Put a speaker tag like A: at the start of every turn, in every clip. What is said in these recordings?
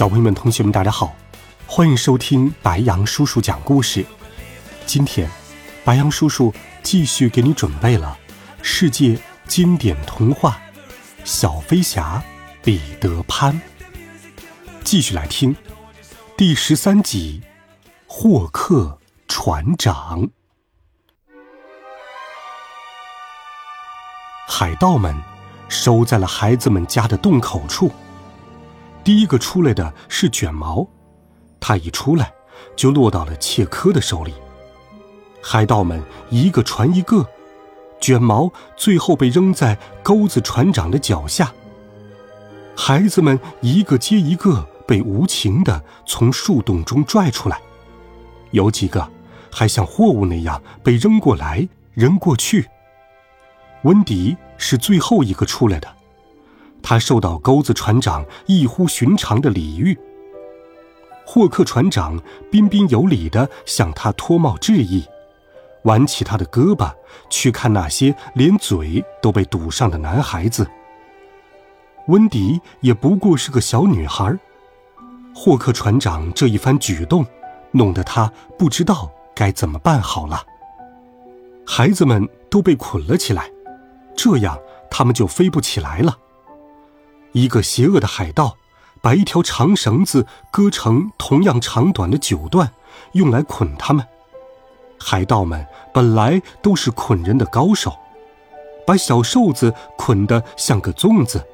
A: 小朋友们、同学们，大家好，欢迎收听白羊叔叔讲故事。今天，白羊叔叔继续给你准备了世界经典童话《小飞侠彼得潘》，继续来听第十三集《霍克船长》。海盗们守在了孩子们家的洞口处。第一个出来的是卷毛，他一出来就落到了切科的手里。海盗们一个传一个，卷毛最后被扔在钩子船长的脚下。孩子们一个接一个被无情的从树洞中拽出来，有几个还像货物那样被扔过来扔过去。温迪是最后一个出来的。他受到钩子船长异乎寻常的礼遇。霍克船长彬彬有礼地向他脱帽致意，挽起他的胳膊去看那些连嘴都被堵上的男孩子。温迪也不过是个小女孩。霍克船长这一番举动，弄得他不知道该怎么办好了。孩子们都被捆了起来，这样他们就飞不起来了。一个邪恶的海盗，把一条长绳子割成同样长短的九段，用来捆他们。海盗们本来都是捆人的高手，把小瘦子捆得像个粽子，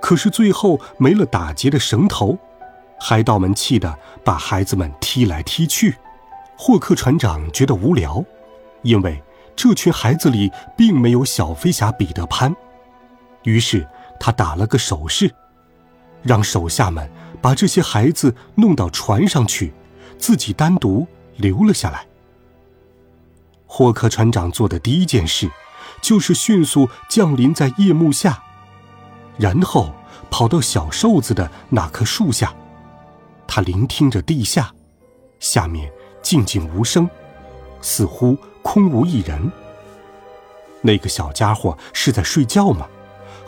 A: 可是最后没了打结的绳头，海盗们气得把孩子们踢来踢去。霍克船长觉得无聊，因为这群孩子里并没有小飞侠彼得潘，于是。他打了个手势，让手下们把这些孩子弄到船上去，自己单独留了下来。霍克船长做的第一件事，就是迅速降临在夜幕下，然后跑到小瘦子的那棵树下，他聆听着地下，下面静静无声，似乎空无一人。那个小家伙是在睡觉吗？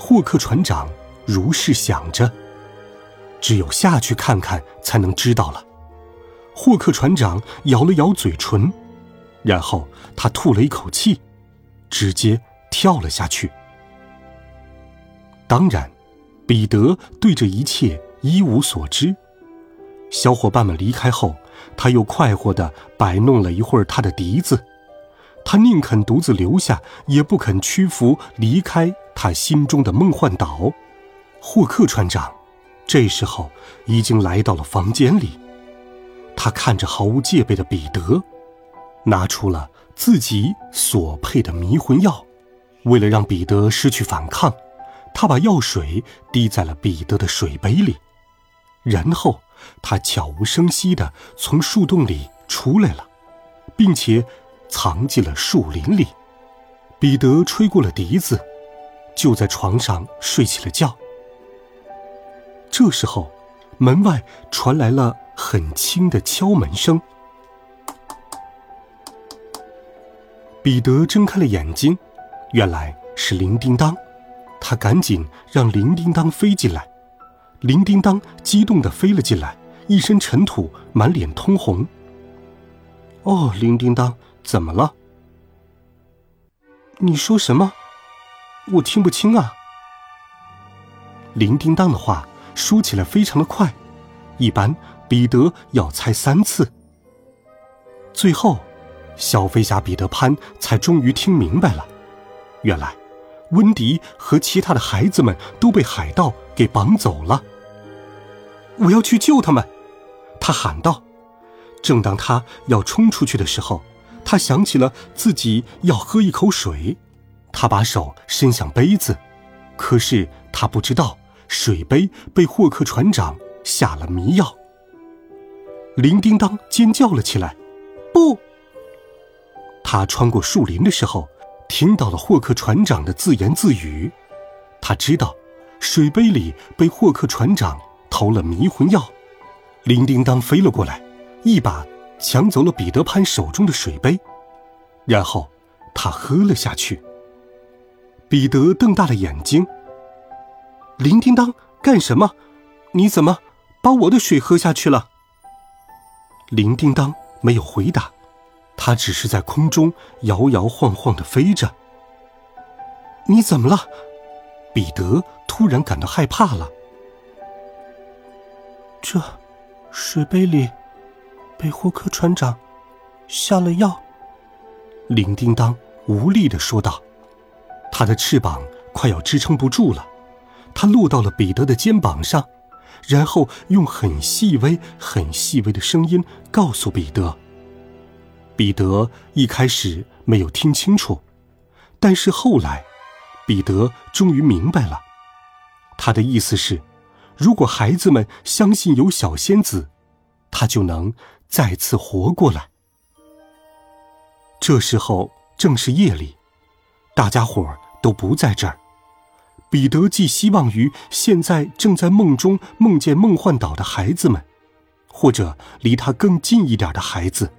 A: 霍克船长如是想着，只有下去看看才能知道了。霍克船长咬了咬嘴唇，然后他吐了一口气，直接跳了下去。当然，彼得对这一切一无所知。小伙伴们离开后，他又快活地摆弄了一会儿他的笛子。他宁肯独自留下，也不肯屈服离开。他心中的梦幻岛，霍克船长，这时候已经来到了房间里。他看着毫无戒备的彼得，拿出了自己所配的迷魂药。为了让彼得失去反抗，他把药水滴在了彼得的水杯里，然后他悄无声息地从树洞里出来了，并且藏进了树林里。彼得吹过了笛子。就在床上睡起了觉。这时候，门外传来了很轻的敲门声。彼得睁开了眼睛，原来是铃叮当。他赶紧让铃叮当飞进来。铃叮当激动地飞了进来，一身尘土，满脸通红。哦，铃叮当，怎么了？你说什么？我听不清啊！铃叮当的话说起来非常的快，一般彼得要猜三次。最后，小飞侠彼得潘才终于听明白了，原来温迪和其他的孩子们都被海盗给绑走了。我要去救他们！他喊道。正当他要冲出去的时候，他想起了自己要喝一口水。他把手伸向杯子，可是他不知道水杯被霍克船长下了迷药。铃叮当尖叫了起来：“不！”他穿过树林的时候，听到了霍克船长的自言自语。他知道，水杯里被霍克船长投了迷魂药。铃叮当飞了过来，一把抢走了彼得潘手中的水杯，然后他喝了下去。彼得瞪大了眼睛：“铃叮当，干什么？你怎么把我的水喝下去了？”铃叮当没有回答，他只是在空中摇摇晃晃的飞着。你怎么了？彼得突然感到害怕了。这。水杯里被霍克船长下了药。铃叮当无力的说道：“他的翅膀快要支撑不住了。”他落到了彼得的肩膀上，然后用很细微、很细微的声音告诉彼得。彼得一开始没有听清楚，但是后来，彼得终于明白了。他的意思是。如果孩子们相信有小仙子，他就能再次活过来。这时候正是夜里，大家伙都不在这儿。彼得寄希望于现在正在梦中梦见梦幻岛的孩子们，或者离他更近一点的孩子，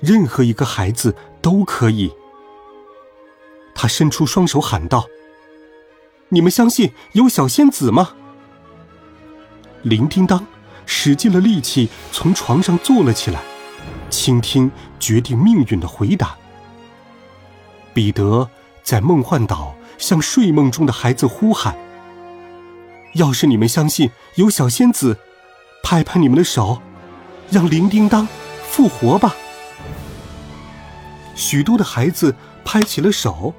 A: 任何一个孩子都可以。他伸出双手喊道：“你们相信有小仙子吗？”铃叮当使尽了力气从床上坐了起来，倾听决定命运的回答。彼得在梦幻岛向睡梦中的孩子呼喊：“要是你们相信有小仙子，拍拍你们的手，让铃叮当复活吧。”许多的孩子拍起了手，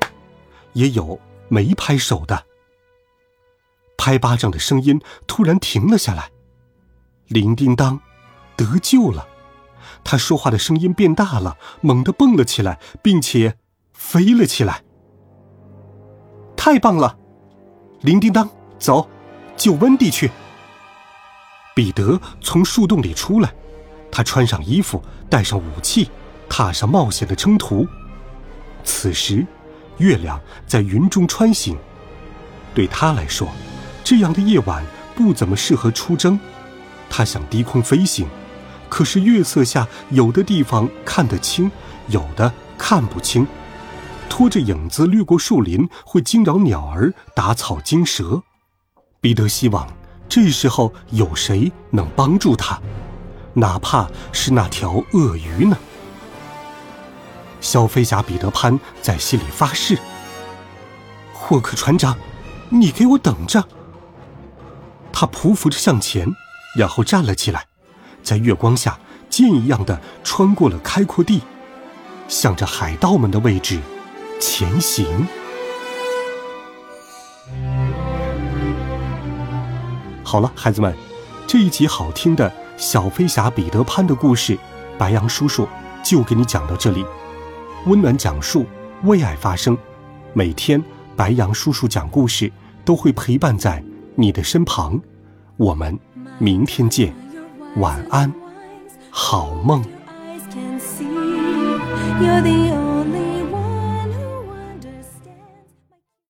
A: 也有没拍手的。拍巴掌的声音突然停了下来，铃叮当得救了，他说话的声音变大了，猛地蹦了起来，并且飞了起来。太棒了，铃叮当，走，救温蒂去。彼得从树洞里出来，他穿上衣服，带上武器，踏上冒险的征途。此时，月亮在云中穿行，对他来说。这样的夜晚不怎么适合出征，他想低空飞行，可是月色下有的地方看得清，有的看不清，拖着影子掠过树林会惊扰鸟儿，打草惊蛇。彼得希望这时候有谁能帮助他，哪怕是那条鳄鱼呢？小飞侠彼得潘在心里发誓：“霍克船长，你给我等着。”他匍匐着向前，然后站了起来，在月光下箭一样的穿过了开阔地，向着海盗们的位置前行。好了，孩子们，这一集好听的小飞侠彼得潘的故事，白杨叔叔就给你讲到这里。温暖讲述，为爱发声，每天白杨叔叔讲故事都会陪伴在。你的身旁，我们明天见，晚安，好梦。You're the